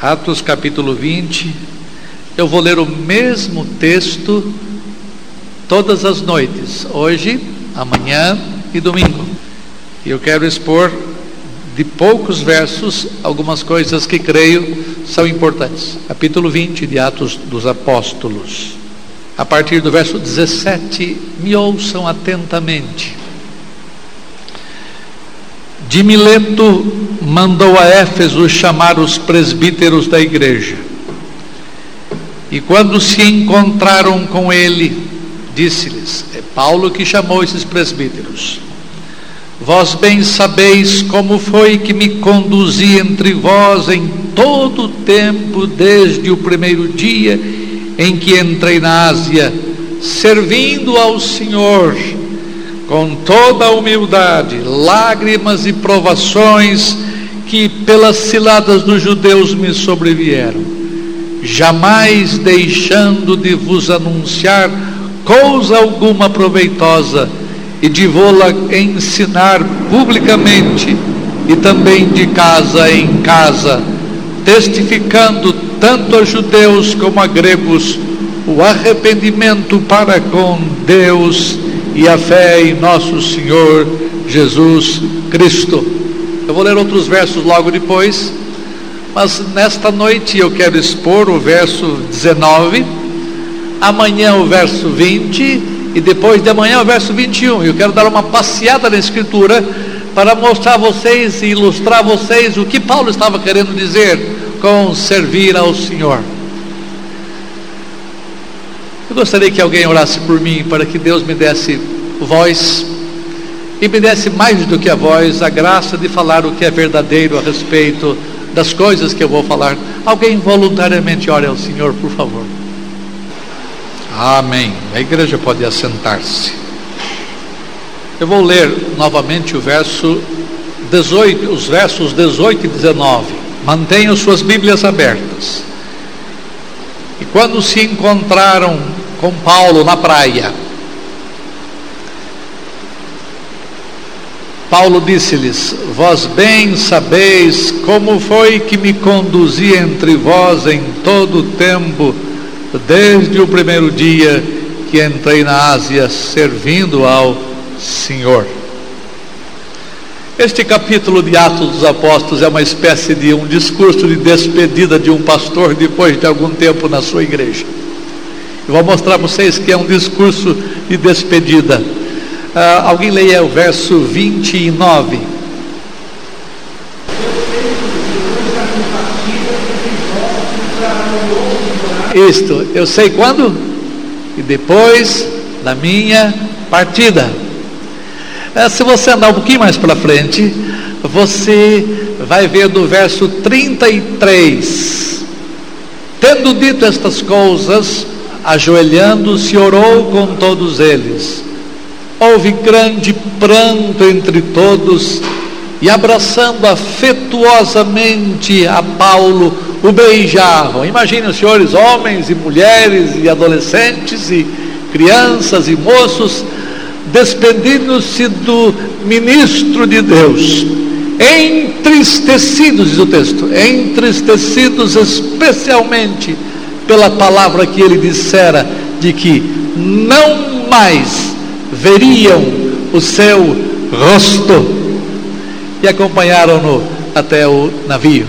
Atos capítulo 20. Eu vou ler o mesmo texto todas as noites, hoje, amanhã e domingo. E eu quero expor de poucos versos algumas coisas que creio são importantes. Capítulo 20 de Atos dos Apóstolos. A partir do verso 17, me ouçam atentamente. De Mileto mandou a Éfeso chamar os presbíteros da igreja. E quando se encontraram com ele, disse-lhes: É Paulo que chamou esses presbíteros. Vós bem sabeis como foi que me conduzi entre vós em todo o tempo, desde o primeiro dia em que entrei na Ásia, servindo ao Senhor com toda a humildade, lágrimas e provações que pelas ciladas dos judeus me sobrevieram, jamais deixando de vos anunciar coisa alguma proveitosa e de vô-la ensinar publicamente e também de casa em casa, testificando tanto a judeus como a gregos o arrependimento para com Deus e a fé em nosso Senhor Jesus Cristo. Eu vou ler outros versos logo depois, mas nesta noite eu quero expor o verso 19, amanhã o verso 20 e depois de amanhã o verso 21. Eu quero dar uma passeada na Escritura para mostrar a vocês e ilustrar a vocês o que Paulo estava querendo dizer com servir ao Senhor. Eu gostaria que alguém orasse por mim para que Deus me desse voz e me desse mais do que a voz a graça de falar o que é verdadeiro a respeito das coisas que eu vou falar. Alguém voluntariamente ore ao Senhor, por favor. Amém. A igreja pode assentar-se. Eu vou ler novamente o verso 18, os versos 18 e 19. Mantenham suas Bíblias abertas. E quando se encontraram com Paulo na praia, Paulo disse-lhes: Vós bem sabeis como foi que me conduzi entre vós em todo o tempo, desde o primeiro dia que entrei na Ásia, servindo ao Senhor. Este capítulo de Atos dos Apóstolos é uma espécie de um discurso de despedida de um pastor depois de algum tempo na sua igreja. Eu vou mostrar para vocês que é um discurso de despedida. Uh, alguém leia o verso 29. Isto, eu sei quando? E depois da minha partida. É, se você andar um pouquinho mais para frente, você vai ver do verso 33. Tendo dito estas coisas, ajoelhando-se, orou com todos eles. Houve grande pranto entre todos, e abraçando afetuosamente a Paulo, o beijavam. Imaginem senhores, homens e mulheres e adolescentes e crianças e moços despedindo-se do ministro de Deus, entristecidos, diz o texto, entristecidos especialmente pela palavra que ele dissera de que não mais veriam o seu rosto e acompanharam-no até o navio.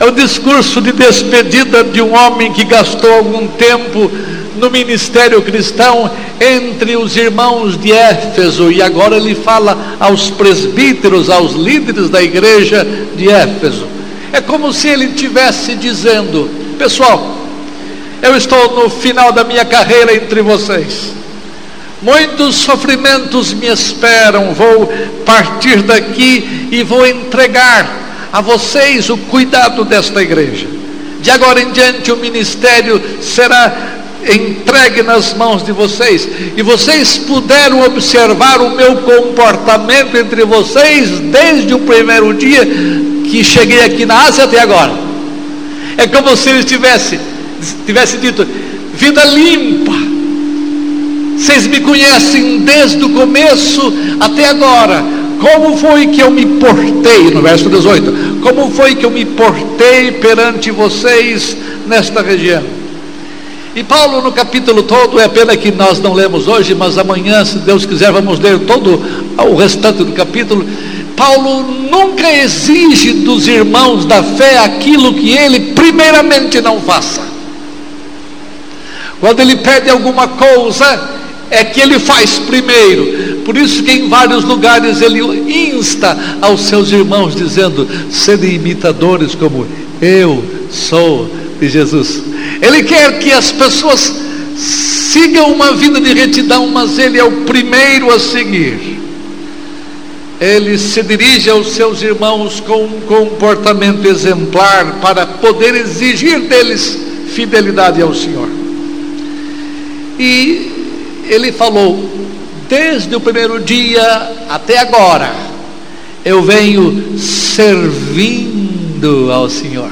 É o discurso de despedida de um homem que gastou algum tempo no ministério cristão entre os irmãos de Éfeso, e agora ele fala aos presbíteros, aos líderes da igreja de Éfeso. É como se ele estivesse dizendo: Pessoal, eu estou no final da minha carreira entre vocês. Muitos sofrimentos me esperam. Vou partir daqui e vou entregar a vocês o cuidado desta igreja. De agora em diante, o ministério será entregue nas mãos de vocês, e vocês puderam observar o meu comportamento entre vocês desde o primeiro dia que cheguei aqui na Ásia até agora. É como se ele tivesse, tivesse dito: vida limpa. Vocês me conhecem desde o começo até agora. Como foi que eu me portei, no verso 18? como foi que eu me portei perante vocês nesta região. E Paulo, no capítulo todo, é pena que nós não lemos hoje, mas amanhã, se Deus quiser, vamos ler todo o restante do capítulo. Paulo nunca exige dos irmãos da fé aquilo que ele, primeiramente, não faça. Quando ele pede alguma coisa, é que ele faz primeiro. Por isso que em vários lugares ele insta aos seus irmãos, dizendo: sede imitadores como eu sou de Jesus. Ele quer que as pessoas sigam uma vida de retidão, mas ele é o primeiro a seguir. Ele se dirige aos seus irmãos com um comportamento exemplar para poder exigir deles fidelidade ao Senhor. E ele falou: desde o primeiro dia até agora, eu venho servindo ao Senhor.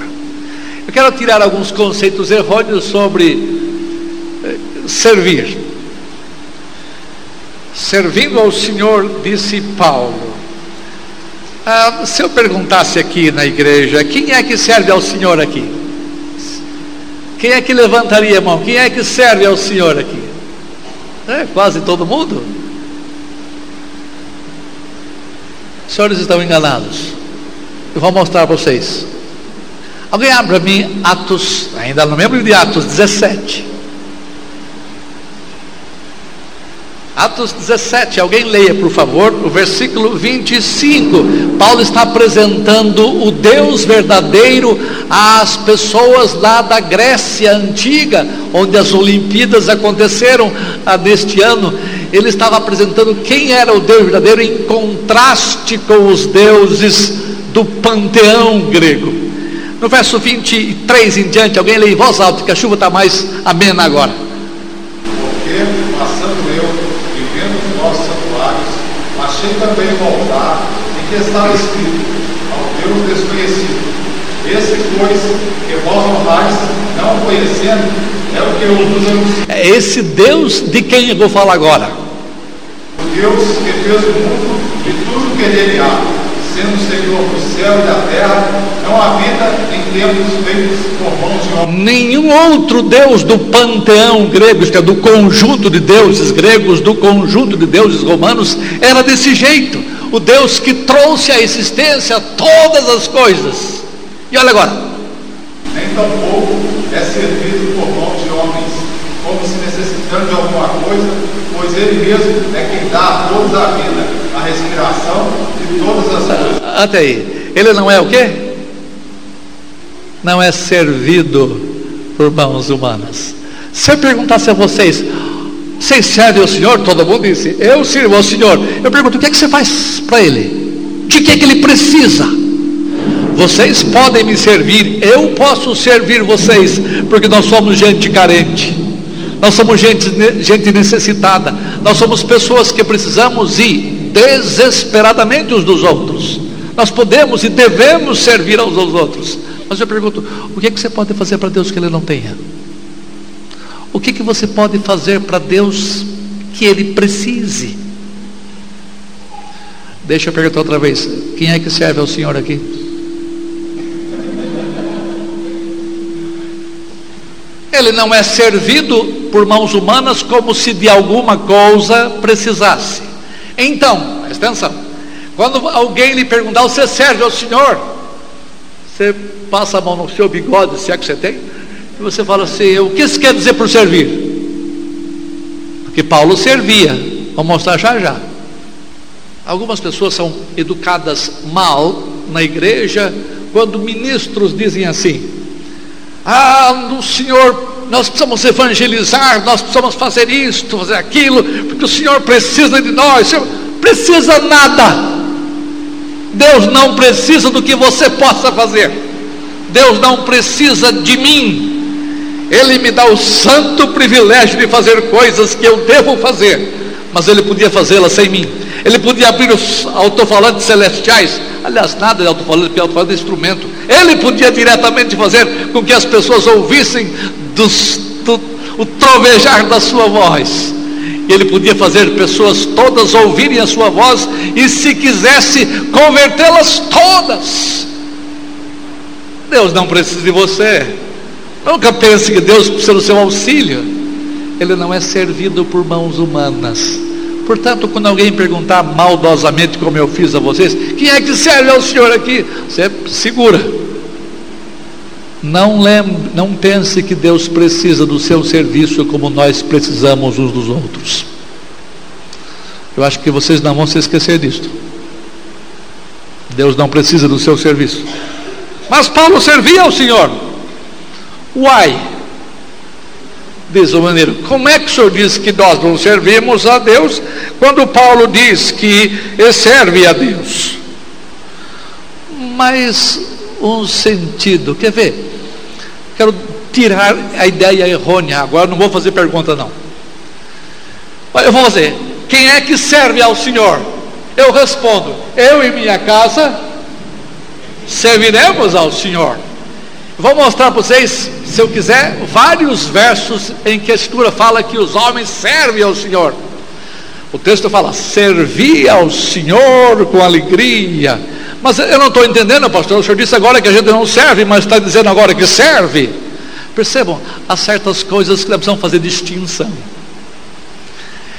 Eu quero tirar alguns conceitos errôneos sobre eh, servir. Servindo ao Senhor, disse Paulo. Ah, se eu perguntasse aqui na igreja, quem é que serve ao Senhor aqui? Quem é que levantaria a mão? Quem é que serve ao Senhor aqui? É, quase todo mundo. Os senhores estão enganados. Eu vou mostrar para vocês. Alguém abre para mim Atos, ainda no mesmo livro de Atos 17. Atos 17, alguém leia, por favor, o versículo 25. Paulo está apresentando o Deus verdadeiro às pessoas lá da Grécia antiga, onde as Olimpíadas aconteceram ah, neste ano. Ele estava apresentando quem era o Deus verdadeiro em contraste com os deuses do panteão grego. No verso 23 em diante, alguém lê em voz alta, que a chuva está mais amena agora. Porque, passando eu e vendo os nossos santuários, achei também o altar em que estava escrito, ao Deus desconhecido. Esse, pois, que vós honrais, não conhecendo, é o que eu vos anuncio. É esse Deus de quem eu vou falar agora. O Deus que fez o mundo e tudo que nele há, sendo Senhor do céu e da terra, não há vida em tempos feitos por mãos de homens. Nenhum outro Deus do panteão grego, isto é, do conjunto de deuses gregos, do conjunto de deuses romanos, era desse jeito. O Deus que trouxe à existência todas as coisas. E olha agora. Nem tampouco é servido por mãos de homens, como se necessitando de alguma coisa, pois ele mesmo é quem dá a todos a vida, a respiração Até aí. Ele não é o quê? Não é servido por mãos humanas. Se eu perguntasse a vocês, vocês servem ao Senhor? Todo mundo disse, eu sirvo ao Senhor. Eu pergunto, o que é que você faz para Ele? De que é que Ele precisa? Vocês podem me servir, eu posso servir vocês, porque nós somos gente carente, nós somos gente, gente necessitada, nós somos pessoas que precisamos ir desesperadamente uns dos outros. Nós podemos e devemos servir aos aos outros. Mas eu pergunto: o que, é que você pode fazer para Deus que Ele não tenha? O que, é que você pode fazer para Deus que Ele precise? Deixa eu perguntar outra vez: quem é que serve ao Senhor aqui? Ele não é servido por mãos humanas como se de alguma coisa precisasse. Então, presta atenção. Quando alguém lhe perguntar, você serve ao Senhor? Você passa a mão no seu bigode, se é que você tem, e você fala assim: o que isso quer dizer por servir? Porque Paulo servia, vou mostrar já já. Algumas pessoas são educadas mal na igreja quando ministros dizem assim: Ah, o Senhor, nós precisamos evangelizar, nós precisamos fazer isto, fazer aquilo, porque o Senhor precisa de nós. Senhor precisa nada. Deus não precisa do que você possa fazer. Deus não precisa de mim. Ele me dá o santo privilégio de fazer coisas que eu devo fazer, mas Ele podia fazê-las sem mim. Ele podia abrir os altofalantes celestiais, aliás, nada de alto-falante, porque alto-falante é instrumento. Ele podia diretamente fazer com que as pessoas ouvissem do, o trovejar da sua voz. Ele podia fazer pessoas todas ouvirem a sua voz e, se quisesse, convertê-las todas. Deus não precisa de você. Nunca pense que Deus precisa do seu auxílio. Ele não é servido por mãos humanas. Portanto, quando alguém perguntar maldosamente, como eu fiz a vocês, quem é que serve ao Senhor aqui? Você segura. Não, lembre, não pense que Deus precisa do seu serviço como nós precisamos uns dos outros. Eu acho que vocês não vão se esquecer disto. Deus não precisa do seu serviço. Mas Paulo servia ao Senhor. Uai! Diz o maneiro, como é que o senhor diz que nós não servimos a Deus quando Paulo diz que serve a Deus? Mas um sentido, quer ver? Quero tirar a ideia errônea, agora não vou fazer pergunta não. Eu vou fazer, quem é que serve ao Senhor? Eu respondo, eu e minha casa serviremos ao Senhor. Vou mostrar para vocês, se eu quiser, vários versos em que a Escritura fala que os homens servem ao Senhor. O texto fala: servir ao Senhor com alegria. Mas eu não estou entendendo, pastor. O senhor disse agora que a gente não serve, mas está dizendo agora que serve. Percebam, há certas coisas que precisam fazer distinção.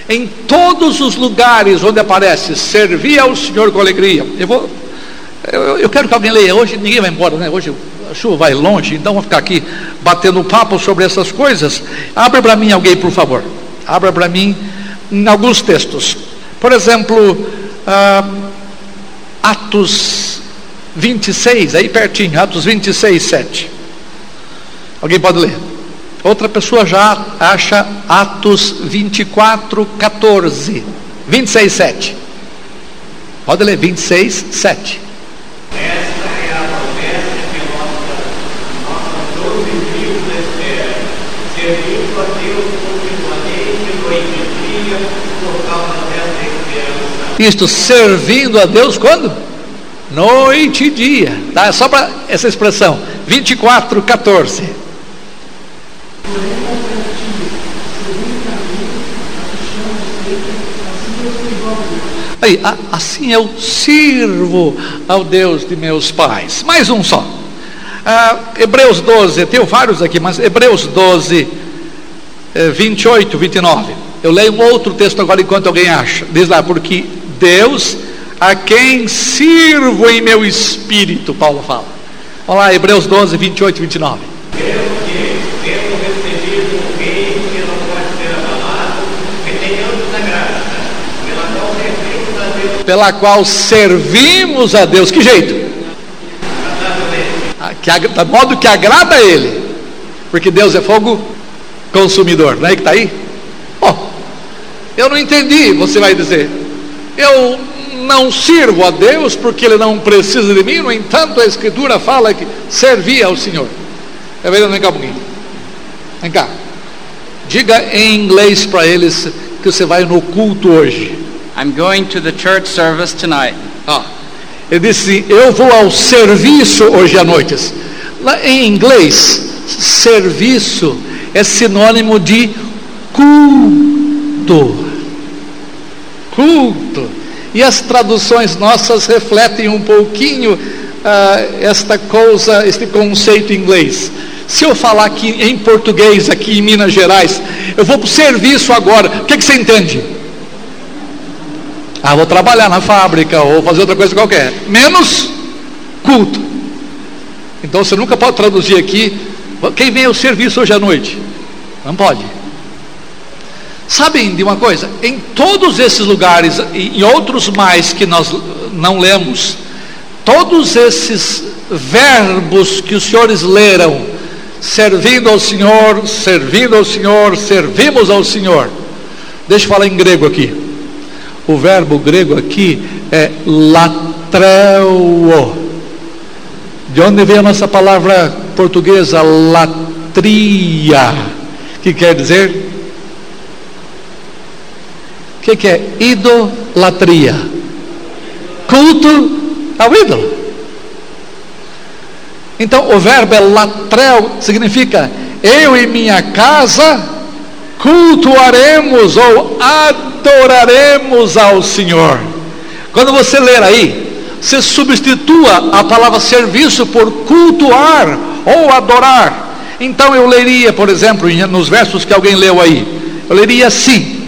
Em todos os lugares onde aparece servir ao Senhor com alegria. Eu vou, eu, eu quero que alguém leia. Hoje ninguém vai embora, né? Hoje a chuva vai longe, então vamos ficar aqui batendo papo sobre essas coisas. Abra para mim alguém, por favor. Abra para mim em alguns textos. Por exemplo, ah, Atos 26, aí pertinho, Atos 26, 7. Alguém pode ler? Outra pessoa já acha Atos 24, 14. 26, 7. Pode ler, 26, 7. Isto servindo a Deus quando? Noite e dia, tá? Só para essa expressão, 24, 14. Aí, assim eu sirvo ao Deus de meus pais. Mais um só. Ah, Hebreus 12, tenho vários aqui, mas Hebreus 12, 28, 29. Eu leio um outro texto agora enquanto alguém acha. Diz lá, porque Deus a quem sirvo em meu espírito, Paulo fala. Olha lá, Hebreus 12, 28 e 29. pela qual servimos a Deus. Que jeito? Ah, que, de modo que agrada a Ele. Porque Deus é fogo consumidor, não é que está aí? Oh, eu não entendi, você vai dizer. Eu não sirvo a Deus porque Ele não precisa de mim, no entanto, a Escritura fala que servia ao Senhor. É verdade, vem cá um pouquinho. Vem cá. Diga em inglês para eles que você vai no culto hoje. I'm going to the church service tonight. Ah, ele disse: Eu vou ao serviço hoje à noite. Lá em inglês, serviço é sinônimo de culto. Culto. E as traduções nossas refletem um pouquinho ah, esta coisa, este conceito inglês. Se eu falar aqui em português, aqui em Minas Gerais, eu vou para o serviço agora, o que, que você entende? Ah, vou trabalhar na fábrica ou fazer outra coisa qualquer. Menos culto. Então você nunca pode traduzir aqui. Quem vem ao serviço hoje à noite? Não pode. Sabem de uma coisa? Em todos esses lugares, e em outros mais que nós não lemos, todos esses verbos que os senhores leram, servindo ao Senhor, servindo ao Senhor, servimos ao Senhor. Deixa eu falar em grego aqui. O verbo grego aqui é latreo. De onde vem a nossa palavra portuguesa latria? Que quer dizer? Que, que é idolatria? Culto ao ídolo. Então o verbo é latrel, significa eu e minha casa cultuaremos ou adoraremos ao Senhor. Quando você ler aí, se substitua a palavra serviço por cultuar ou adorar. Então eu leria, por exemplo, nos versos que alguém leu aí, eu leria assim: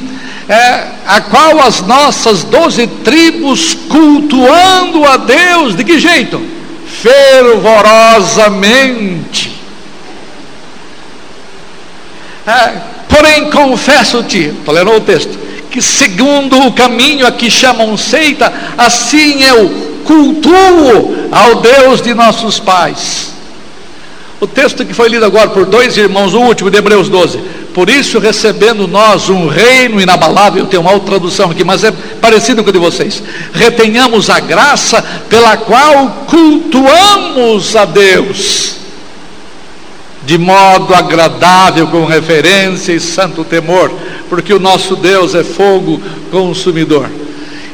é, a qual as nossas doze tribos cultuando a Deus, de que jeito? Fervorosamente. É, porém, confesso-te, estou lendo o texto, que segundo o caminho a que chamam seita, assim eu cultuo ao Deus de nossos pais. O texto que foi lido agora por dois irmãos, o último de Hebreus 12. Por isso, recebendo nós um reino inabalável, tem uma outra tradução aqui, mas é parecido com o de vocês. Retenhamos a graça pela qual cultuamos a Deus, de modo agradável, com referência e santo temor, porque o nosso Deus é fogo consumidor.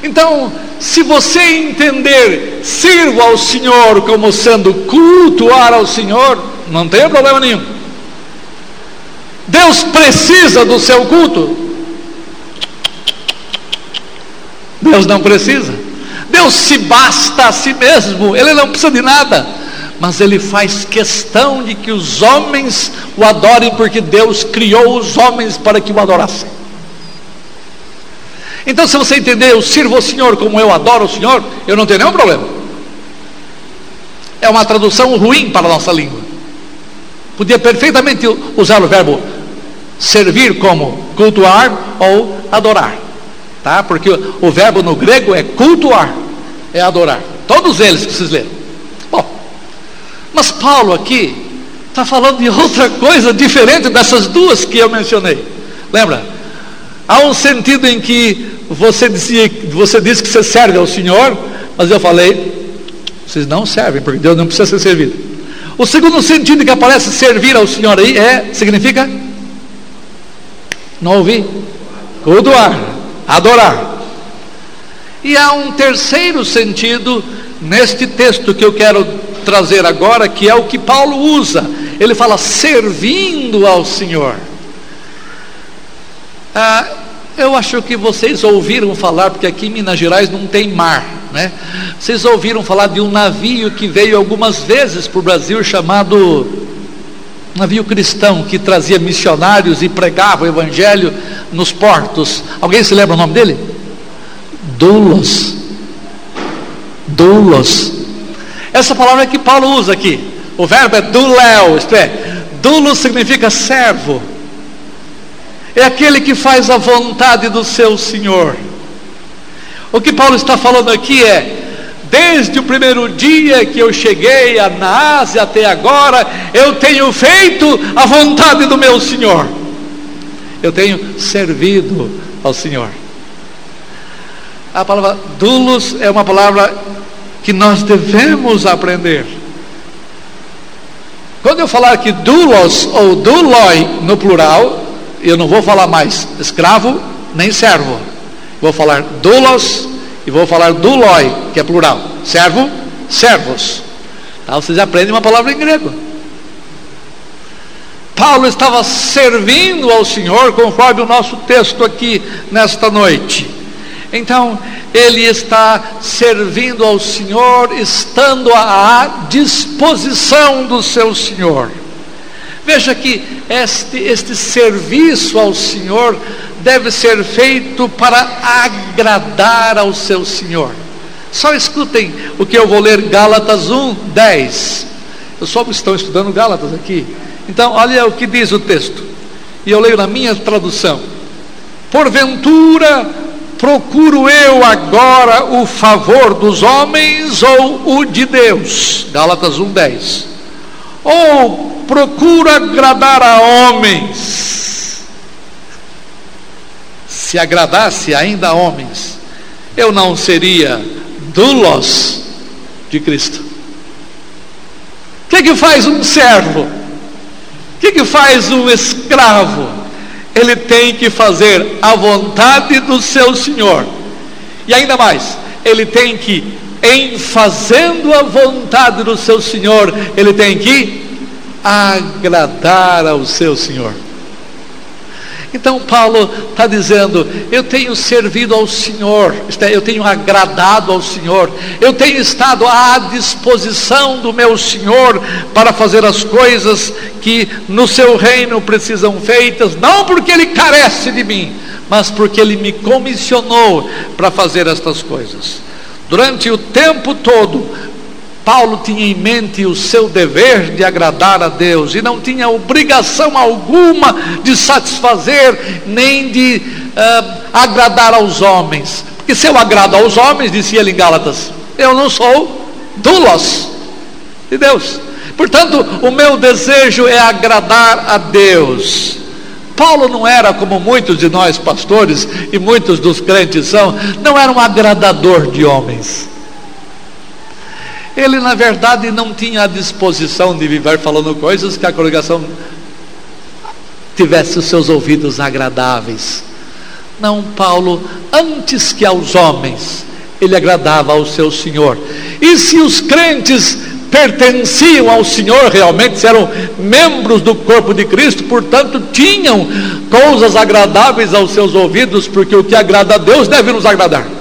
Então, se você entender, sirva ao Senhor como sendo cultuar ao Senhor, não tem problema nenhum. Deus precisa do seu culto? Deus não precisa. Deus se basta a si mesmo, Ele não precisa de nada. Mas Ele faz questão de que os homens o adorem, porque Deus criou os homens para que o adorassem. Então, se você entender, eu sirvo o Senhor como eu adoro o Senhor, eu não tenho nenhum problema. É uma tradução ruim para a nossa língua. Podia perfeitamente usar o verbo servir como cultuar ou adorar, tá? Porque o verbo no grego é cultuar, é adorar. Todos eles que vocês leram. Bom, mas Paulo aqui está falando de outra coisa diferente dessas duas que eu mencionei. Lembra? Há um sentido em que você dizia, você disse que você serve ao Senhor, mas eu falei, vocês não servem, porque Deus não precisa ser servido. O segundo sentido que aparece servir ao Senhor aí é, significa? Não ouvi? Cultuar, adorar. E há um terceiro sentido neste texto que eu quero trazer agora, que é o que Paulo usa. Ele fala servindo ao Senhor. Ah, eu acho que vocês ouviram falar, porque aqui em Minas Gerais não tem mar, né? Vocês ouviram falar de um navio que veio algumas vezes para o Brasil chamado navio cristão, que trazia missionários e pregava o evangelho nos portos. Alguém se lembra o nome dele? Doulos. Doulos. Essa palavra é que Paulo usa aqui. O verbo é duléu, isto é, doulos significa servo é aquele que faz a vontade do seu Senhor. O que Paulo está falando aqui é: desde o primeiro dia que eu cheguei na Ásia até agora, eu tenho feito a vontade do meu Senhor, eu tenho servido ao Senhor. A palavra dulos é uma palavra que nós devemos aprender. Quando eu falar que dulos ou duloi no plural, eu não vou falar mais escravo nem servo. Vou falar doulos e vou falar duloi, que é plural. Servo, servos. Tá? Vocês aprendem uma palavra em grego. Paulo estava servindo ao Senhor, conforme o nosso texto aqui nesta noite. Então, ele está servindo ao Senhor, estando à disposição do seu Senhor. Veja que este, este serviço ao Senhor deve ser feito para agradar ao seu Senhor. Só escutem o que eu vou ler, Gálatas 1, 10. Eu só estou estudando Gálatas aqui. Então, olha o que diz o texto. E eu leio na minha tradução. Porventura, procuro eu agora o favor dos homens ou o de Deus? Gálatas 1, 10. Ou procura agradar a homens. Se agradasse ainda a homens, eu não seria dulos de Cristo. O que, que faz um servo? O que, que faz um escravo? Ele tem que fazer a vontade do seu Senhor. E ainda mais, ele tem que, em fazendo a vontade do seu Senhor, ele tem que agradar ao seu Senhor. Então Paulo está dizendo: eu tenho servido ao Senhor, é, eu tenho agradado ao Senhor, eu tenho estado à disposição do meu Senhor para fazer as coisas que no seu reino precisam feitas, não porque Ele carece de mim, mas porque Ele me comissionou para fazer estas coisas. Durante o tempo todo, Paulo tinha em mente o seu dever de agradar a Deus e não tinha obrigação alguma de satisfazer nem de uh, agradar aos homens. Porque se eu agrado aos homens, dizia ele em Gálatas, eu não sou dulos de Deus. Portanto, o meu desejo é agradar a Deus. Paulo não era como muitos de nós pastores e muitos dos crentes são, não era um agradador de homens. Ele, na verdade, não tinha a disposição de viver falando coisas que a congregação tivesse os seus ouvidos agradáveis. Não, Paulo, antes que aos homens, ele agradava ao seu Senhor. E se os crentes pertenciam ao Senhor realmente, eram membros do corpo de Cristo, portanto, tinham coisas agradáveis aos seus ouvidos, porque o que agrada a Deus deve nos agradar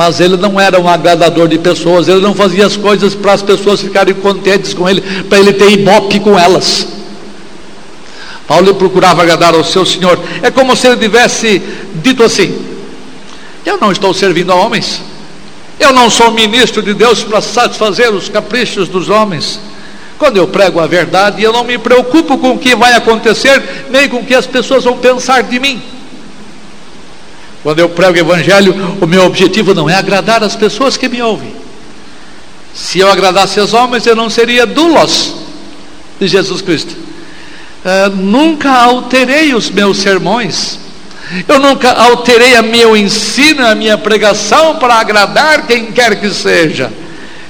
mas ele não era um agradador de pessoas, ele não fazia as coisas para as pessoas ficarem contentes com ele, para ele ter ibope com elas. Paulo procurava agradar ao seu Senhor. É como se ele tivesse dito assim: Eu não estou servindo a homens, eu não sou ministro de Deus para satisfazer os caprichos dos homens. Quando eu prego a verdade, eu não me preocupo com o que vai acontecer, nem com o que as pessoas vão pensar de mim. Quando eu prego o Evangelho, o meu objetivo não é agradar as pessoas que me ouvem. Se eu agradasse aos homens, eu não seria dulos de Jesus Cristo. Uh, nunca alterei os meus sermões. Eu nunca alterei a meu ensino, a minha pregação para agradar quem quer que seja.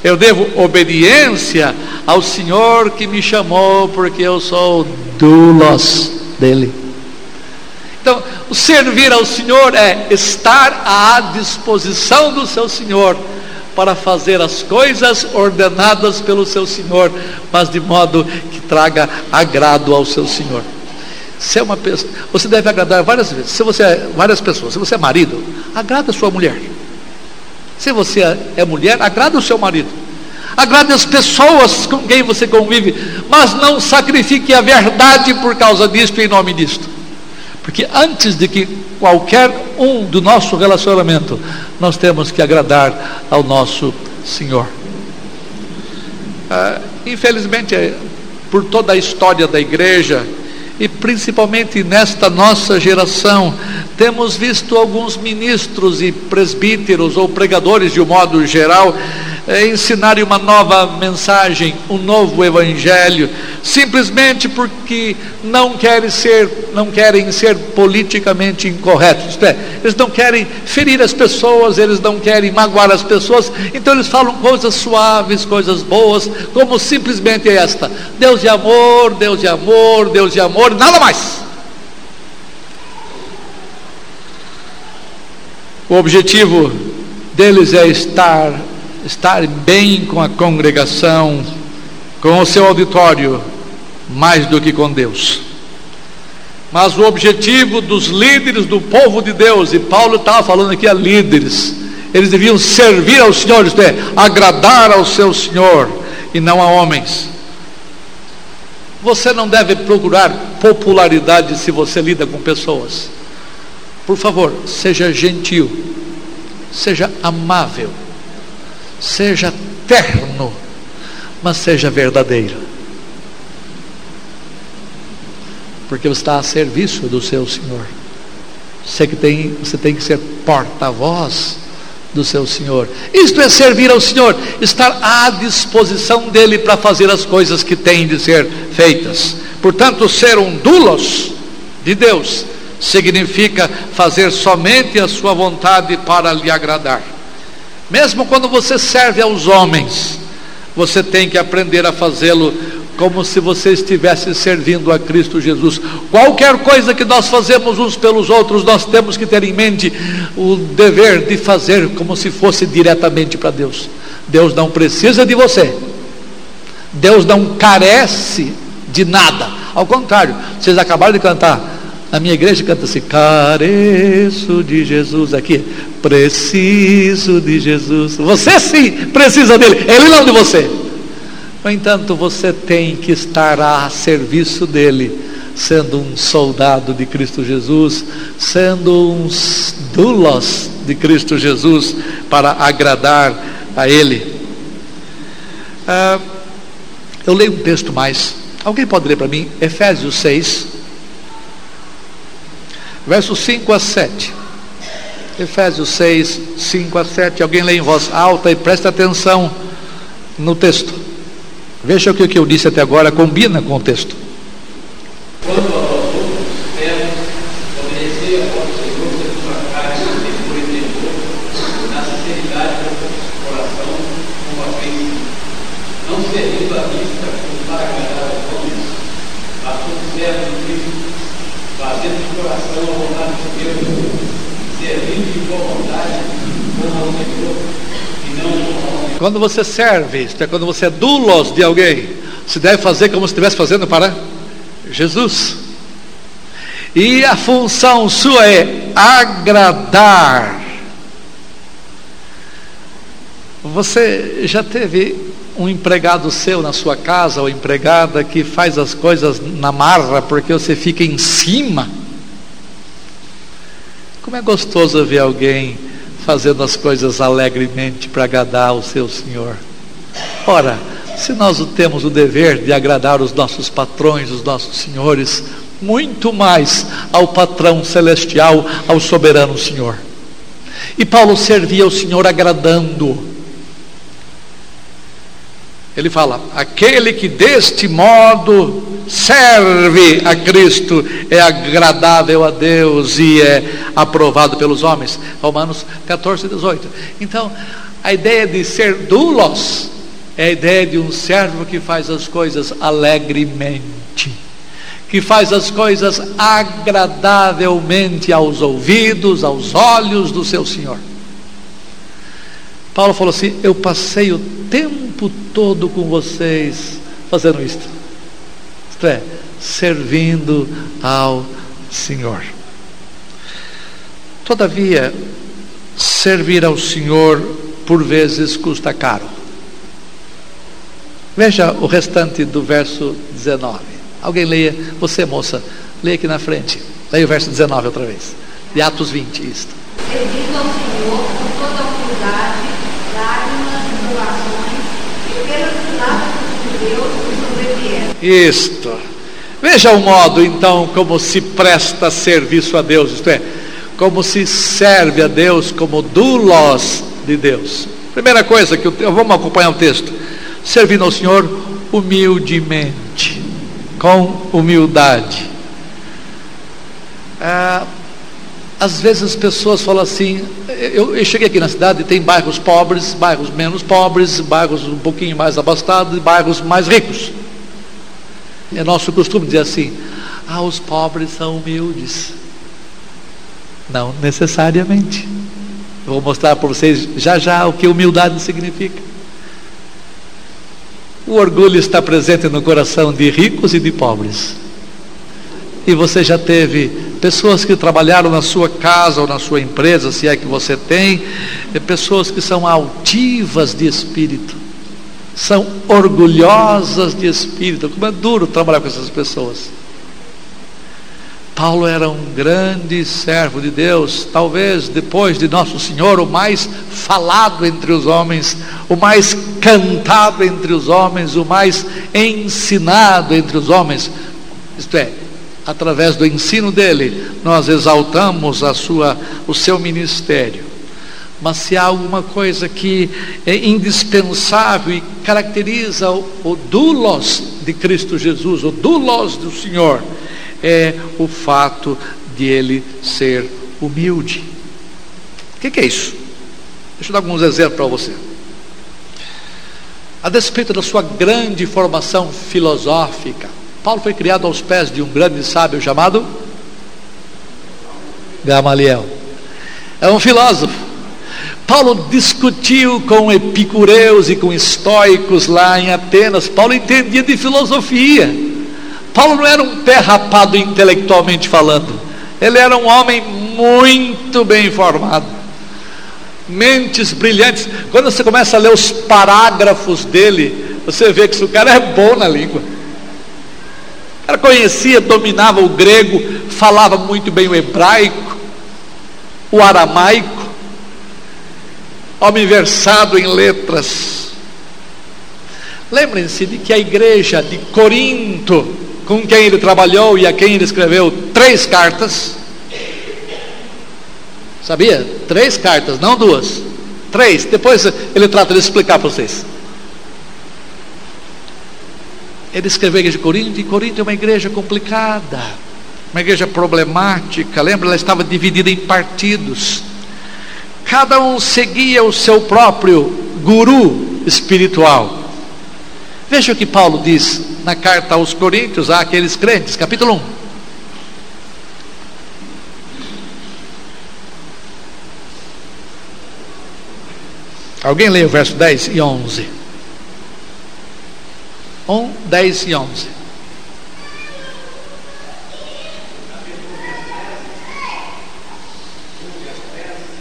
Eu devo obediência ao Senhor que me chamou, porque eu sou dulos dele. Então, servir ao Senhor é estar à disposição do seu Senhor para fazer as coisas ordenadas pelo seu Senhor, mas de modo que traga agrado ao seu Senhor. Se é uma pessoa, você deve agradar várias vezes. Se você é várias pessoas, se você é marido, agrada a sua mulher. Se você é mulher, agrada o seu marido. Agrade as pessoas com quem você convive, mas não sacrifique a verdade por causa disto em nome disto. Porque antes de que qualquer um do nosso relacionamento, nós temos que agradar ao nosso Senhor. Ah, infelizmente, é, por toda a história da igreja, e principalmente nesta nossa geração, temos visto alguns ministros e presbíteros ou pregadores de um modo geral é, ensinarem uma nova mensagem, um novo evangelho, simplesmente porque não querem ser, não querem ser politicamente incorretos. É, eles não querem ferir as pessoas, eles não querem magoar as pessoas, então eles falam coisas suaves, coisas boas, como simplesmente esta: Deus de amor, Deus de amor, Deus de amor, nada mais. O objetivo deles é estar estar bem com a congregação, com o seu auditório, mais do que com Deus. Mas o objetivo dos líderes do povo de Deus, e Paulo estava falando aqui a líderes, eles deviam servir ao Senhor, isto é, agradar ao seu Senhor e não a homens. Você não deve procurar popularidade se você lida com pessoas. Por favor, seja gentil, seja amável seja terno, mas seja verdadeiro. Porque você está a serviço do seu Senhor. Você, que tem, você tem que ser porta-voz do seu Senhor. Isto é servir ao Senhor, estar à disposição dele para fazer as coisas que têm de ser feitas. Portanto, ser um dulos de Deus significa fazer somente a sua vontade para lhe agradar. Mesmo quando você serve aos homens, você tem que aprender a fazê-lo como se você estivesse servindo a Cristo Jesus. Qualquer coisa que nós fazemos uns pelos outros, nós temos que ter em mente o dever de fazer como se fosse diretamente para Deus. Deus não precisa de você. Deus não carece de nada. Ao contrário, vocês acabaram de cantar. Na minha igreja canta-se careço de Jesus. Aqui, preciso de Jesus. Você sim precisa dele, ele não de você. No entanto, você tem que estar a serviço dele, sendo um soldado de Cristo Jesus, sendo um dulos de Cristo Jesus para agradar a ele. Ah, eu leio um texto mais. Alguém pode ler para mim? Efésios 6 versos 5 a 7. Efésios 6, 5 a 7. Alguém lê em voz alta e preste atenção no texto. Veja o que eu disse até agora combina com o texto. Quanto a temos obedecer e na sinceridade coração, como a não vista como para agradar aos homens, mas como servo de Cristo, fazendo de coração a vontade de Deus, servindo de boa vontade, como ao Senhor, e não homem. Quando você serve, isto é, quando você é dulos de alguém, se deve fazer como se estivesse fazendo para Jesus. E a função sua é agradar. Você já teve um empregado seu na sua casa ou empregada que faz as coisas na marra porque você fica em cima? Como é gostoso ver alguém fazendo as coisas alegremente para agradar o seu Senhor. Ora, se nós temos o dever de agradar os nossos patrões, os nossos senhores, muito mais ao patrão celestial, ao soberano Senhor. E Paulo servia ao Senhor agradando. Ele fala: aquele que deste modo serve a Cristo é agradável a Deus e é aprovado pelos homens. Romanos 14, 18. Então, a ideia de ser dulos é a ideia de um servo que faz as coisas alegremente, que faz as coisas agradavelmente aos ouvidos, aos olhos do seu Senhor. Paulo falou assim: Eu passei o tempo todo com vocês fazendo isto, isto é, servindo ao Senhor. Todavia, servir ao Senhor por vezes custa caro. Veja o restante do verso 19. Alguém leia, você moça, leia aqui na frente. Leia o verso 19 outra vez. De Atos 20, isto. Servindo ao Senhor com toda a humildade, lágrimas, tribulações e pelos lábios de Deus que sobrevieram. Isto. Veja o modo então como se presta serviço a Deus, isto é, como se serve a Deus como dulos de Deus. Primeira coisa que eu, vamos acompanhar o texto. Servindo ao Senhor humildemente, com humildade. Ah, às vezes as pessoas falam assim, eu, eu, cheguei aqui na cidade tem bairros pobres, bairros menos pobres, bairros um pouquinho mais abastados e bairros mais ricos. É nosso costume dizer assim, ah, os pobres são humildes. Não necessariamente. Vou mostrar para vocês já já o que humildade significa. O orgulho está presente no coração de ricos e de pobres. E você já teve pessoas que trabalharam na sua casa ou na sua empresa, se é que você tem, pessoas que são altivas de espírito, são orgulhosas de espírito. Como é duro trabalhar com essas pessoas. Paulo era um grande servo de Deus, talvez depois de Nosso Senhor, o mais falado entre os homens, o mais cantado entre os homens, o mais ensinado entre os homens. Isto é, através do ensino dele, nós exaltamos a sua, o seu ministério. Mas se há alguma coisa que é indispensável e caracteriza o, o dulos de Cristo Jesus, o dulos do Senhor, é o fato de ele ser humilde. O que, que, é isso? Deixa eu dar alguns exemplos para você. A despeito da sua grande formação filosófica, Paulo foi criado aos pés de um grande sábio chamado Gamaliel. É um filósofo. Paulo discutiu com epicureus e com estoicos lá em Atenas. Paulo entendia de filosofia. Paulo não era um pé rapado intelectualmente falando. Ele era um homem muito bem informado, mentes brilhantes. Quando você começa a ler os parágrafos dele, você vê que o cara é bom na língua. O cara conhecia, dominava o grego, falava muito bem o hebraico, o aramaico, homem versado em letras. Lembrem-se de que a igreja de Corinto, com quem ele trabalhou e a quem ele escreveu três cartas, sabia? Três cartas, não duas, três. Depois ele trata de explicar para vocês. Ele escreveu a igreja de Corinto, e Corinto é uma igreja complicada, uma igreja problemática. Lembra? Ela estava dividida em partidos. Cada um seguia o seu próprio guru espiritual. Veja o que Paulo diz na carta aos Coríntios, àqueles crentes, capítulo 1. Alguém lê o verso 10 e 11? 1, 10 e 11. Isto, 1, 10 e 11. Isto. Para que não sejais unidos no mesmo sentimento e no mesmo querer. A respeito de vós, irmãos meus, que foi comunicado sendo a família de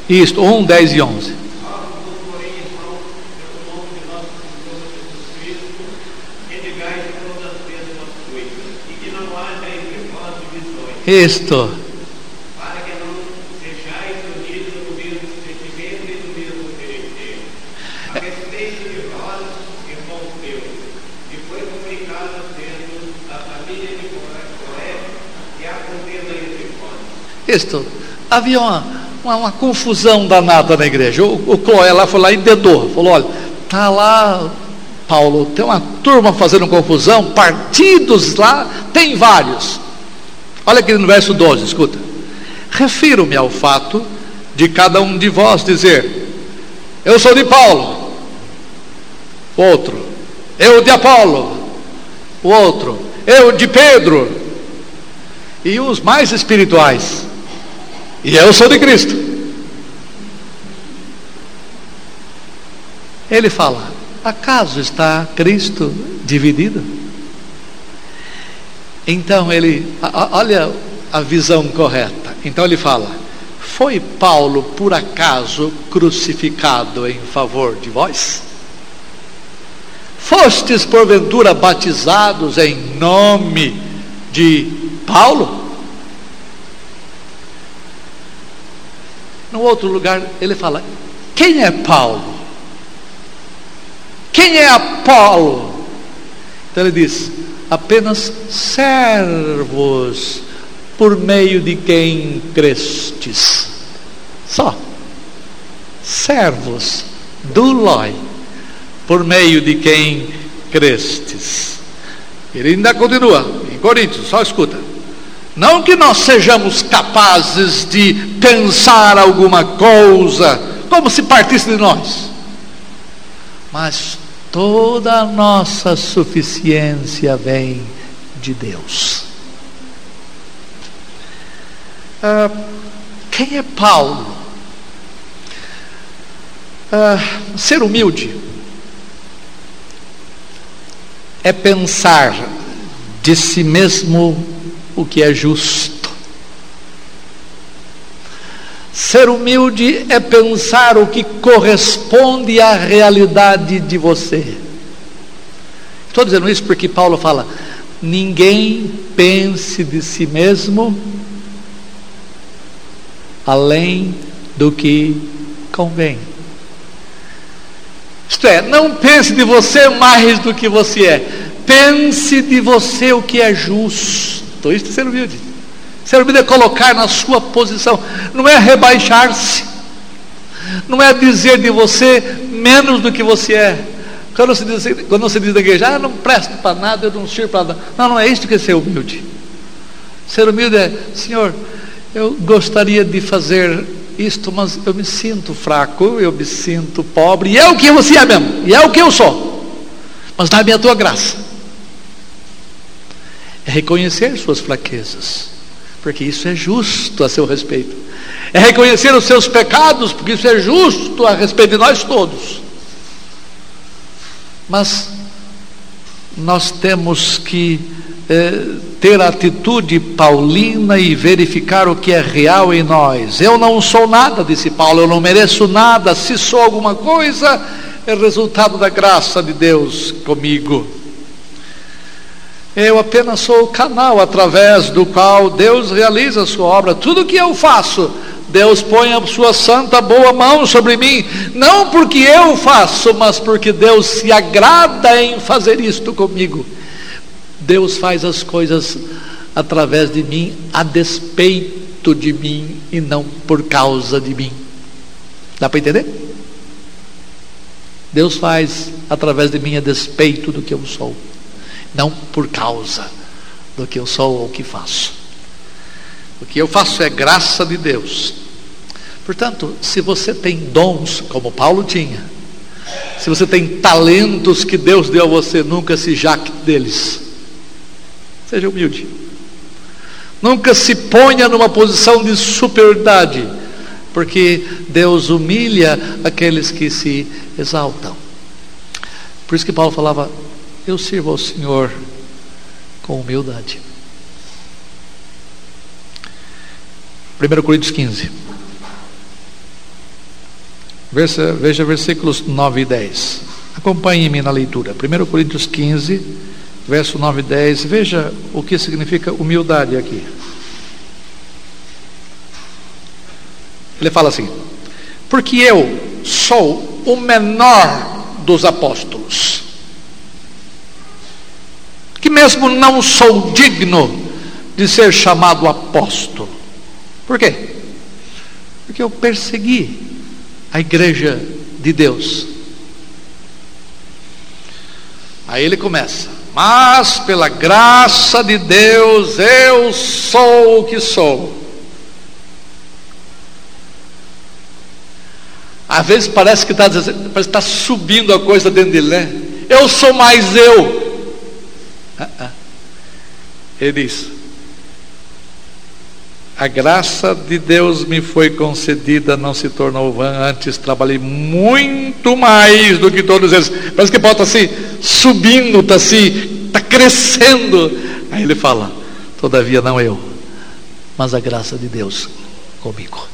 Coé e a contenda entre vós. Isto. Havia uma, uma, uma confusão danada na igreja. O, o Cloé lá foi lá e dedou. Falou: olha, tá lá, Paulo, tem uma turma fazendo confusão, partidos lá, tem vários. Olha aqui no verso 12, escuta. Refiro-me ao fato de cada um de vós dizer: Eu sou de Paulo, outro, eu de Apolo, o outro, eu de Pedro, e os mais espirituais, e eu sou de Cristo. Ele fala: Acaso está Cristo dividido? Então ele, olha a visão correta. Então ele fala: Foi Paulo por acaso crucificado em favor de vós? Fostes porventura batizados em nome de Paulo? No outro lugar ele fala: Quem é Paulo? Quem é Apolo? Então ele diz: apenas servos por meio de quem crestes. Só. Servos do Loi, por meio de quem crestes. Ele ainda continua, em Coríntios, só escuta. Não que nós sejamos capazes de pensar alguma coisa, como se partisse de nós, mas Toda a nossa suficiência vem de Deus. Ah, quem é Paulo? Ah, ser humilde é pensar de si mesmo o que é justo Ser humilde é pensar o que corresponde à realidade de você. Estou dizendo isso porque Paulo fala: ninguém pense de si mesmo além do que convém. Isto é, não pense de você mais do que você é, pense de você o que é justo. Isso é ser humilde. Ser humilde é colocar na sua posição, não é rebaixar-se, não é dizer de você menos do que você é. Quando você diz, quando você diz da igreja, ah, não presto para nada, eu não sirvo para nada. Não, não é isso que é ser humilde. Ser humilde é, Senhor, eu gostaria de fazer isto, mas eu me sinto fraco, eu me sinto pobre, e é o que você é mesmo, e é o que eu sou. Mas dá-me a tua graça. É reconhecer suas fraquezas porque isso é justo a seu respeito. É reconhecer os seus pecados, porque isso é justo a respeito de nós todos. Mas nós temos que é, ter a atitude paulina e verificar o que é real em nós. Eu não sou nada, disse Paulo, eu não mereço nada. Se sou alguma coisa, é resultado da graça de Deus comigo. Eu apenas sou o canal através do qual Deus realiza a sua obra. Tudo que eu faço, Deus põe a sua santa boa mão sobre mim, não porque eu faço, mas porque Deus se agrada em fazer isto comigo. Deus faz as coisas através de mim, a despeito de mim e não por causa de mim. Dá para entender? Deus faz através de mim a despeito do que eu sou, não por causa do que eu sou ou que faço. O que eu faço é graça de Deus. Portanto, se você tem dons, como Paulo tinha, se você tem talentos que Deus deu a você, nunca se jacte deles. Seja humilde. Nunca se ponha numa posição de superioridade, porque Deus humilha aqueles que se exaltam. Por isso que Paulo falava: Eu sirvo ao Senhor com humildade. 1 Coríntios 15. Veja, versículos 9 e 10. Acompanhe-me na leitura. 1 Coríntios 15, verso 9 e 10. Veja o que significa humildade aqui. Ele fala assim: Porque eu sou o menor dos apóstolos, que mesmo não sou digno de ser chamado apóstolo. Por quê? Porque eu persegui a igreja de Deus. Aí ele começa: Mas pela graça de Deus eu sou o que sou. Às vezes parece que está tá subindo a coisa dentro dele, né? Eu sou mais eu. Ele diz: a graça de Deus me foi concedida, não se tornou vã. Antes trabalhei muito mais do que todos eles. Parece que Paulo está assim, subindo, está assim, está crescendo. Aí ele fala: Todavia não eu, mas a graça de Deus comigo.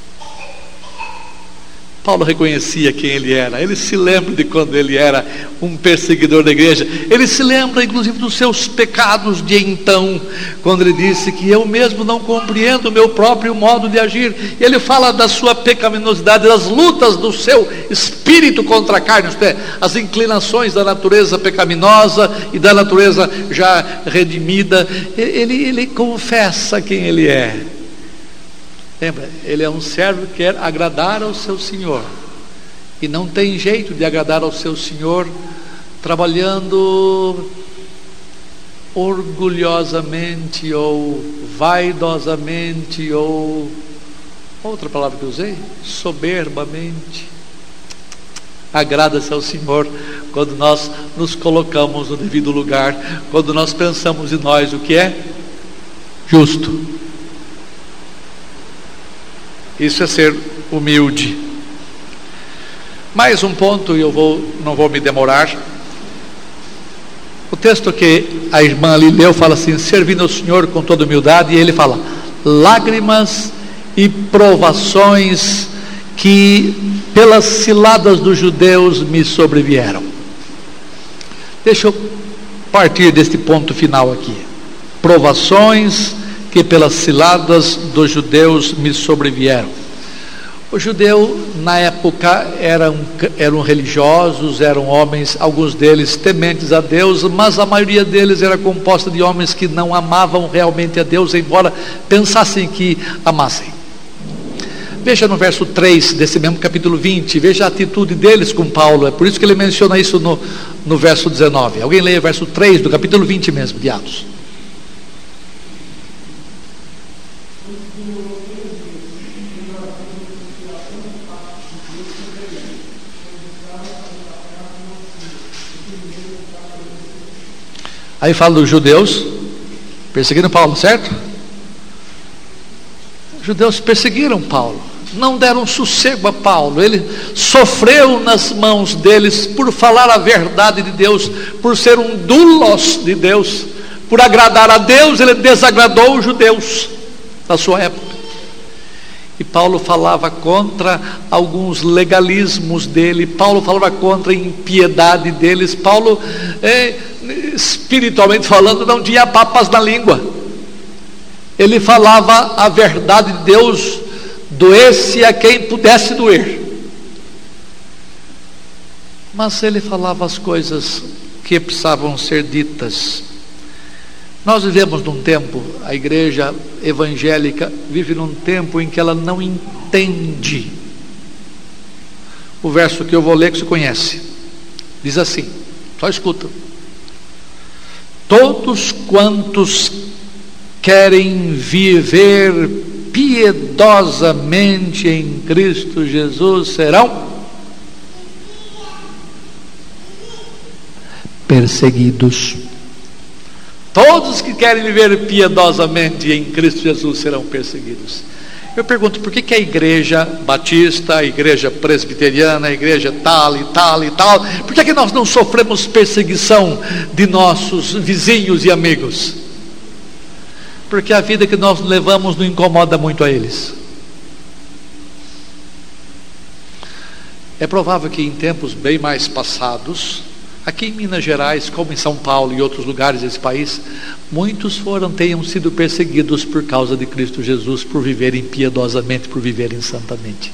Paulo reconhecia quem ele era, ele se lembra de quando ele era um perseguidor da igreja, ele se lembra inclusive dos seus pecados de então, quando ele disse que eu mesmo não compreendo o meu próprio modo de agir, e ele fala da sua pecaminosidade, das lutas do seu espírito contra a carne, é, as inclinações da natureza pecaminosa e da natureza já redimida, ele, ele confessa quem ele é. Lembra, ele é um servo que quer agradar ao seu senhor. E não tem jeito de agradar ao seu senhor trabalhando orgulhosamente ou vaidosamente ou outra palavra que usei, soberbamente. Agrada-se ao Senhor quando nós nos colocamos no devido lugar, quando nós pensamos em nós o que é justo isso é ser humilde. Mais um ponto, e eu vou, não vou me demorar. O texto que a irmã ali leu fala assim: servindo ao Senhor com toda humildade, e ele fala: lágrimas e provações que pelas ciladas dos judeus me sobrevieram. Deixa eu partir deste ponto final aqui. Provações que pelas ciladas dos judeus me sobrevieram. O judeu, na época, eram, eram religiosos, eram homens, alguns deles tementes a Deus, mas a maioria deles era composta de homens que não amavam realmente a Deus, embora pensassem que amassem. Veja no verso 3 desse mesmo capítulo 20, veja a atitude deles com Paulo, é por isso que ele menciona isso no, no verso 19. Alguém leia o verso 3 do capítulo 20 mesmo, de Atos. Aí fala dos judeus perseguindo Paulo, certo? Judeus perseguiram Paulo, não deram sossego a Paulo, ele sofreu nas mãos deles por falar a verdade de Deus, por ser um dulos de Deus, por agradar a Deus, ele desagradou os judeus da sua época. E Paulo falava contra alguns legalismos dele, Paulo falava contra a impiedade deles. Paulo, é, espiritualmente falando, não tinha papas na língua. Ele falava a verdade de Deus, doesse a quem pudesse doer. Mas ele falava as coisas que precisavam ser ditas. Nós vivemos num tempo, a igreja evangélica vive num tempo em que ela não entende o verso que eu vou ler que você conhece. Diz assim, só escuta. Todos quantos querem viver piedosamente em Cristo Jesus serão perseguidos. Todos que querem viver piedosamente em Cristo Jesus serão perseguidos. Eu pergunto, por que, que a igreja batista, a igreja presbiteriana, a igreja tal e tal e tal, por que, que nós não sofremos perseguição de nossos vizinhos e amigos? Porque a vida que nós levamos não incomoda muito a eles. É provável que em tempos bem mais passados, Aqui em Minas Gerais, como em São Paulo e outros lugares desse país, muitos foram, tenham sido perseguidos por causa de Cristo Jesus, por viverem piedosamente, por viverem santamente.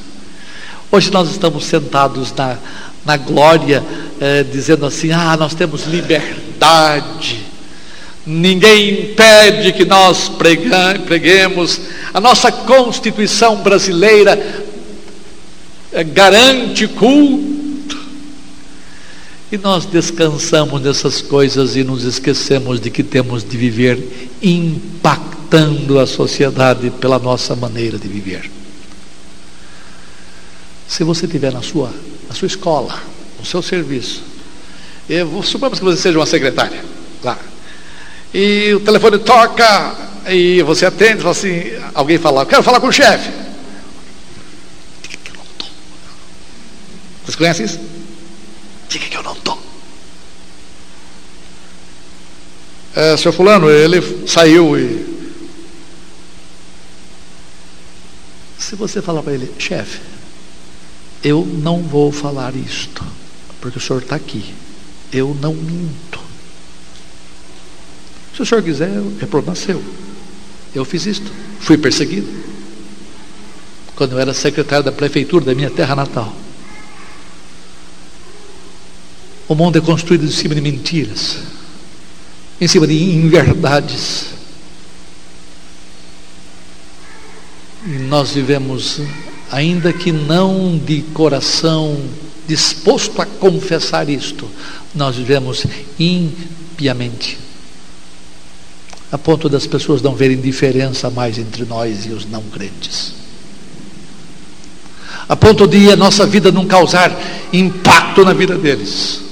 Hoje nós estamos sentados na, na glória, eh, dizendo assim: ah, nós temos liberdade, ninguém impede que nós preguemos, a nossa Constituição brasileira eh, garante culto e nós descansamos nessas coisas e nos esquecemos de que temos de viver impactando a sociedade pela nossa maneira de viver. Se você tiver na sua, na sua escola, no seu serviço, eu, suponhamos que você seja uma secretária lá, e o telefone toca e você atende, fala assim, alguém fala, quero falar com o chefe. Vocês conhecem isso? Diga que eu não estou. É, seu fulano, ele saiu e. Se você falar para ele, chefe, eu não vou falar isto, porque o senhor está aqui. Eu não minto. Se o senhor quiser, é problema seu. Eu fiz isto, fui perseguido. Quando eu era secretário da prefeitura da minha terra natal. O mundo é construído em cima de mentiras, em cima de inverdades. E nós vivemos, ainda que não de coração disposto a confessar isto, nós vivemos impiamente, a ponto das pessoas não verem diferença mais entre nós e os não crentes a ponto de a nossa vida não causar impacto na vida deles.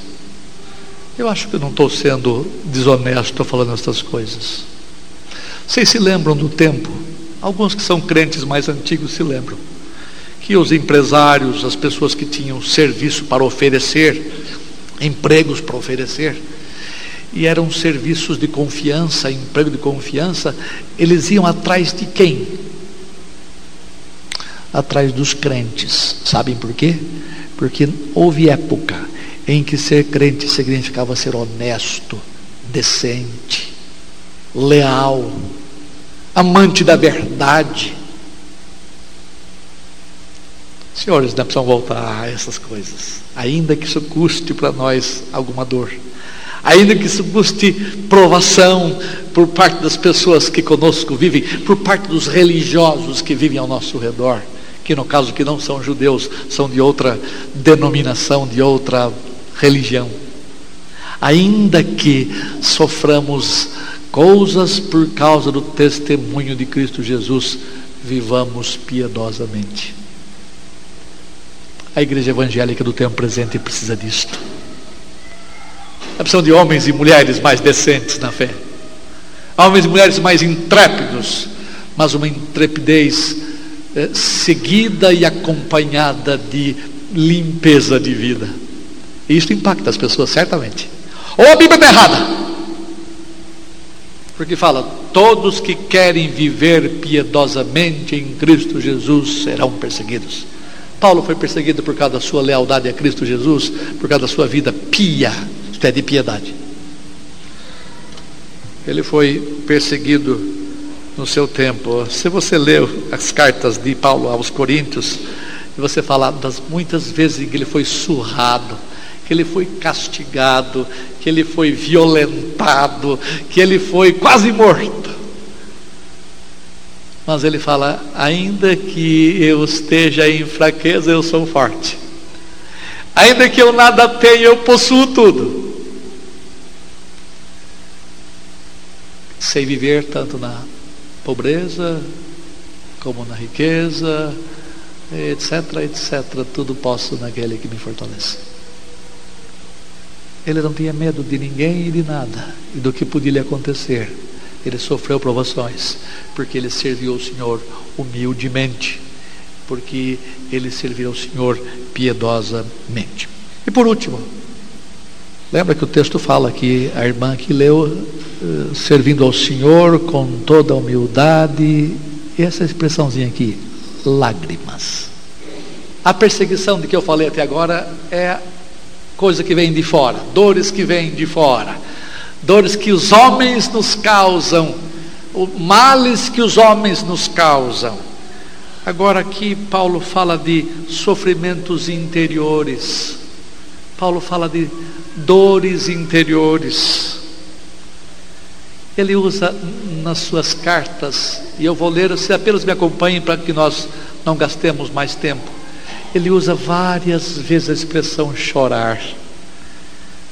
Eu acho que não estou sendo desonesto falando essas coisas. Vocês se lembram do tempo? Alguns que são crentes mais antigos se lembram. Que os empresários, as pessoas que tinham serviço para oferecer, empregos para oferecer, e eram serviços de confiança, emprego de confiança, eles iam atrás de quem? Atrás dos crentes. Sabem por quê? Porque houve época em que ser crente significava ser honesto, decente, leal, amante da verdade. Senhores, não precisam voltar a essas coisas, ainda que isso custe para nós alguma dor, ainda que isso custe provação por parte das pessoas que conosco vivem, por parte dos religiosos que vivem ao nosso redor, que no caso que não são judeus, são de outra denominação, de outra religião. Ainda que soframos coisas por causa do testemunho de Cristo Jesus, vivamos piedosamente. A igreja evangélica do tempo presente precisa disto. A precisam de homens e mulheres mais decentes na fé, homens e mulheres mais intrépidos, mas uma intrepidez eh, seguida e acompanhada de limpeza de vida. E isso impacta as pessoas, certamente. Ou a Bíblia está errada. Porque fala: todos que querem viver piedosamente em Cristo Jesus serão perseguidos. Paulo foi perseguido por causa da sua lealdade a Cristo Jesus, por causa da sua vida pia, isto é, de piedade. Ele foi perseguido no seu tempo. Se você leu as cartas de Paulo aos Coríntios, você fala das muitas vezes em que ele foi surrado, que ele foi castigado, que ele foi violentado, que ele foi quase morto. Mas ele fala: ainda que eu esteja em fraqueza, eu sou forte. Ainda que eu nada tenha, eu possuo tudo. Sei viver tanto na pobreza como na riqueza, etc, etc. Tudo posso naquele que me fortalece. Ele não tinha medo de ninguém e de nada, e do que podia lhe acontecer. Ele sofreu provações, porque ele serviu o Senhor humildemente, porque ele serviu ao Senhor piedosamente. E por último, lembra que o texto fala que a irmã que leu, uh, servindo ao Senhor com toda humildade, e essa expressãozinha aqui, lágrimas. A perseguição de que eu falei até agora é coisa que vem de fora, dores que vêm de fora, dores que os homens nos causam, males que os homens nos causam. Agora aqui Paulo fala de sofrimentos interiores. Paulo fala de dores interiores. Ele usa nas suas cartas, e eu vou ler, você apenas me acompanhem para que nós não gastemos mais tempo ele usa várias vezes a expressão chorar,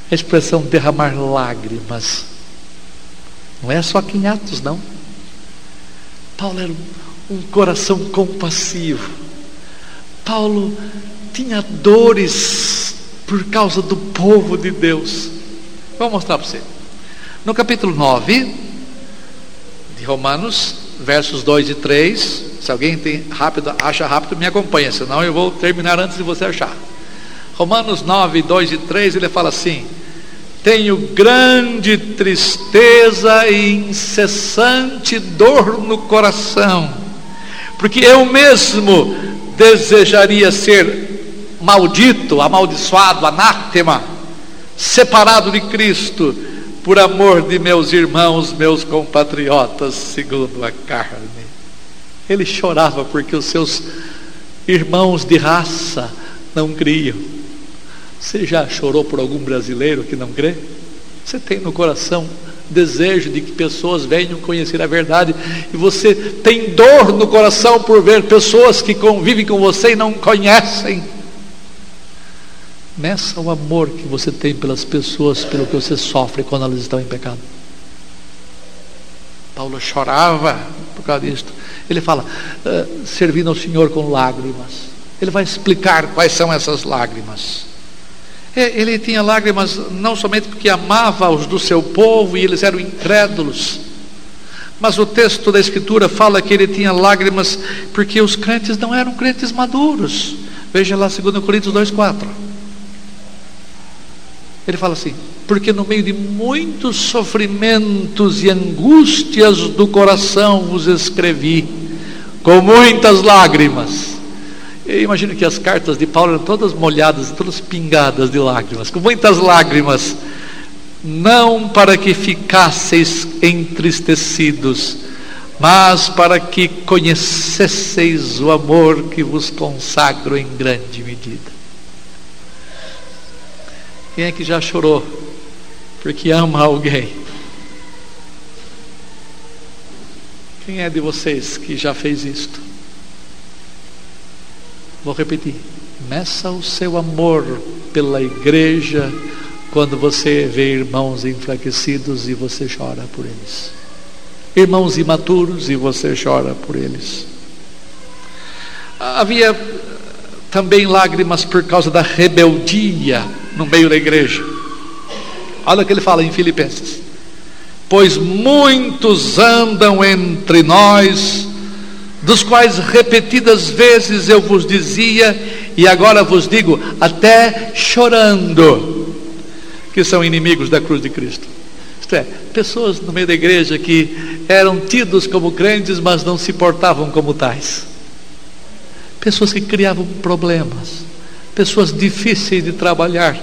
a expressão derramar lágrimas. Não é só aqui em Atos, não. Paulo era um coração compassivo. Paulo tinha dores por causa do povo de Deus. Vou mostrar para você. No capítulo 9 de Romanos, versos 2 e 3, se alguém tem rápido, acha rápido, me acompanha, senão eu vou terminar antes de você achar. Romanos 9, 2 e 3, ele fala assim: Tenho grande tristeza e incessante dor no coração, porque eu mesmo desejaria ser maldito, amaldiçoado, anátema, separado de Cristo, por amor de meus irmãos, meus compatriotas, segundo a carne. Ele chorava porque os seus irmãos de raça não criam. Você já chorou por algum brasileiro que não crê? Você tem no coração desejo de que pessoas venham conhecer a verdade e você tem dor no coração por ver pessoas que convivem com você e não conhecem. Meça o amor que você tem pelas pessoas, pelo que você sofre quando elas estão em pecado. Paulo chorava por causa disto. Ele fala, uh, servindo ao Senhor com lágrimas. Ele vai explicar quais são essas lágrimas. É, ele tinha lágrimas não somente porque amava os do seu povo e eles eram incrédulos, mas o texto da Escritura fala que ele tinha lágrimas porque os crentes não eram crentes maduros. Veja lá 2 Coríntios 2,4. Ele fala assim: porque no meio de muitos sofrimentos e angústias do coração vos escrevi, com muitas lágrimas. Eu imagino que as cartas de Paulo eram todas molhadas, todas pingadas de lágrimas, com muitas lágrimas, não para que ficasseis entristecidos, mas para que conhecesseis o amor que vos consagro em grande medida. Quem é que já chorou porque ama alguém. Quem é de vocês que já fez isto? Vou repetir. Meça o seu amor pela igreja quando você vê irmãos enfraquecidos e você chora por eles. Irmãos imaturos e você chora por eles. Havia também lágrimas por causa da rebeldia no meio da igreja. Olha o que ele fala em Filipenses: Pois muitos andam entre nós, dos quais repetidas vezes eu vos dizia, e agora vos digo, até chorando, que são inimigos da cruz de Cristo. Isto é, pessoas no meio da igreja que eram tidos como crentes, mas não se portavam como tais. Pessoas que criavam problemas, pessoas difíceis de trabalhar.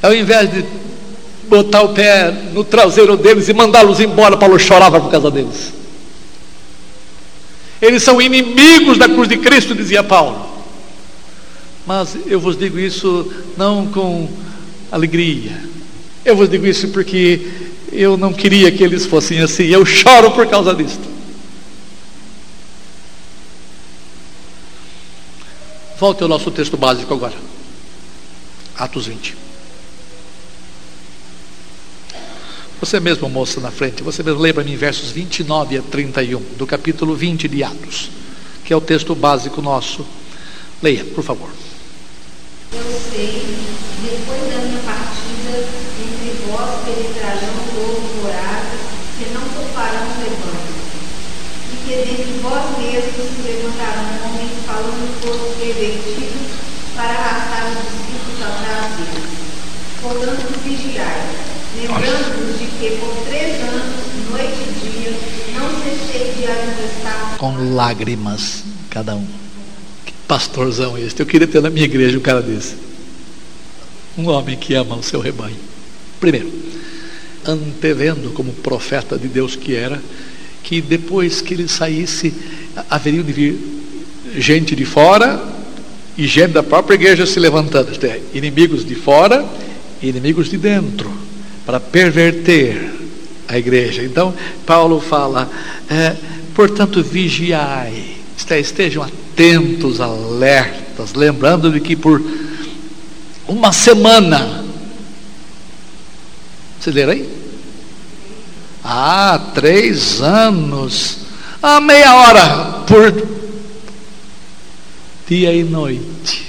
Ao invés de botar o pé no traseiro deles e mandá-los embora, Paulo chorava por causa deles. Eles são inimigos da cruz de Cristo, dizia Paulo. Mas eu vos digo isso não com alegria. Eu vos digo isso porque eu não queria que eles fossem assim. Eu choro por causa disto. Volte ao nosso texto básico agora. Atos 20. Você mesmo, moça, na frente, você mesmo lembra para mim versos 29 a 31 do capítulo 20 de Atos, que é o texto básico nosso. Leia, por favor. Eu sei, depois da minha partida, entre vós penetrarão lobo vorazes que não toparão o rebanho. E que dentre vós mesmos se levantarão homens falando todos pervertidos para arrastar os discípulos atrás deles. Portanto, vigiai lembrando-vos de que por três anos, noite e dia, não cessei de admoestar. Com lágrimas, cada um. Que pastorzão este. Eu queria ter na minha igreja um cara desse. Um homem que ama o seu rebanho. Primeiro, antevendo como profeta de Deus que era, que depois que ele saísse, haveria de vir gente de fora e gente da própria igreja se levantando, é, inimigos de fora e inimigos de dentro para perverter a igreja. Então, Paulo fala, é, portanto, vigiai, estejam atentos, alertas, lembrando de que por uma semana, vocês leram aí? Ah, três anos, a meia hora por dia e noite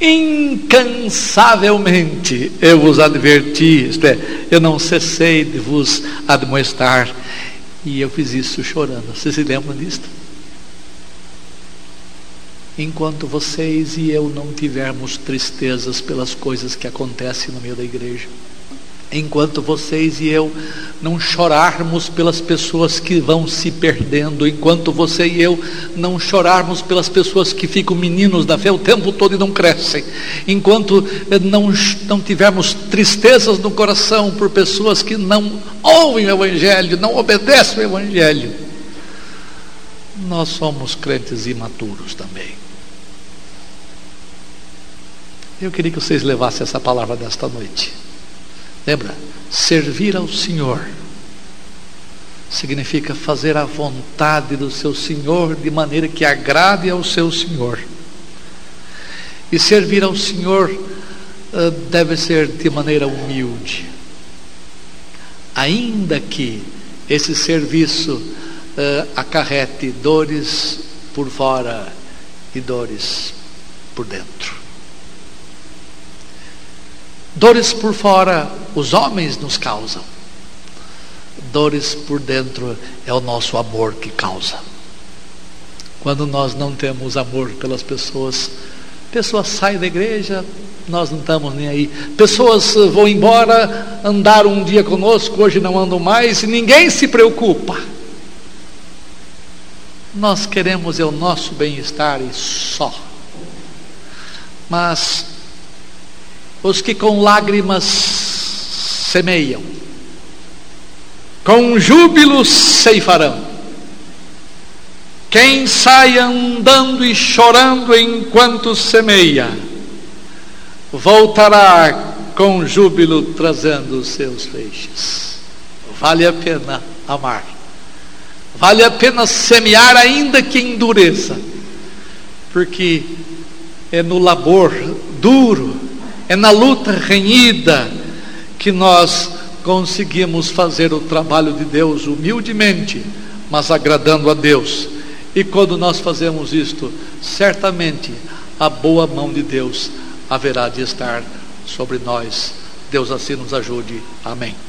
incansavelmente eu vos adverti, isto é, eu não cessei de vos admoestar, e eu fiz isso chorando. Vocês se lembram disto? Enquanto vocês e eu não tivermos tristezas pelas coisas que acontecem no meio da igreja, enquanto vocês e eu não chorarmos pelas pessoas que vão se perdendo, enquanto você e eu não chorarmos pelas pessoas que ficam meninos da fé o tempo todo e não crescem, enquanto não, não tivermos tristezas no coração por pessoas que não ouvem o Evangelho, não obedecem o Evangelho, nós somos crentes imaturos também. Eu queria que vocês levassem essa palavra desta noite. Lembra? Servir ao Senhor significa fazer a vontade do seu Senhor de maneira que agrade ao seu Senhor. E servir ao Senhor uh, deve ser de maneira humilde. Ainda que esse serviço uh, acarrete dores por fora e dores por dentro. Dores por fora os homens nos causam, dores por dentro é o nosso amor que causa. Quando nós não temos amor pelas pessoas, pessoas saem da igreja, nós não estamos nem aí. Pessoas vão embora, andaram um dia conosco, hoje não andam mais, e ninguém se preocupa. Nós queremos é o nosso bem-estar e só. Mas os que com lágrimas semeiam, com júbilo ceifarão. Quem sai andando e chorando enquanto semeia, voltará com júbilo trazendo os seus feixes. Vale a pena amar, vale a pena semear, ainda que endureça, porque é no labor duro é na luta renhida que nós conseguimos fazer o trabalho de Deus humildemente, mas agradando a Deus. E quando nós fazemos isto, certamente a boa mão de Deus haverá de estar sobre nós. Deus assim nos ajude. Amém.